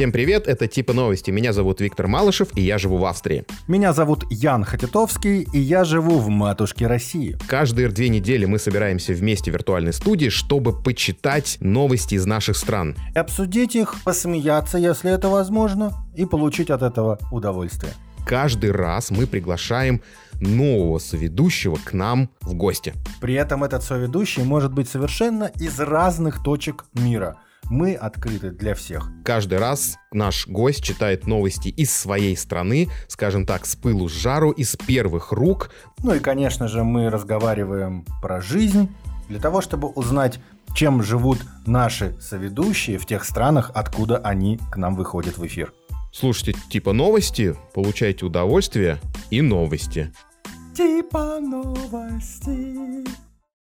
Всем привет, это Типа Новости. Меня зовут Виктор Малышев, и я живу в Австрии. Меня зовут Ян Хатитовский, и я живу в матушке России. Каждые две недели мы собираемся вместе в виртуальной студии, чтобы почитать новости из наших стран. Обсудить их, посмеяться, если это возможно, и получить от этого удовольствие. Каждый раз мы приглашаем нового соведущего к нам в гости. При этом этот соведущий может быть совершенно из разных точек мира – мы открыты для всех. Каждый раз наш гость читает новости из своей страны, скажем так, с пылу с жару, из первых рук. Ну и, конечно же, мы разговариваем про жизнь, для того, чтобы узнать, чем живут наши соведущие в тех странах, откуда они к нам выходят в эфир. Слушайте типа новости, получайте удовольствие и новости. Типа новости.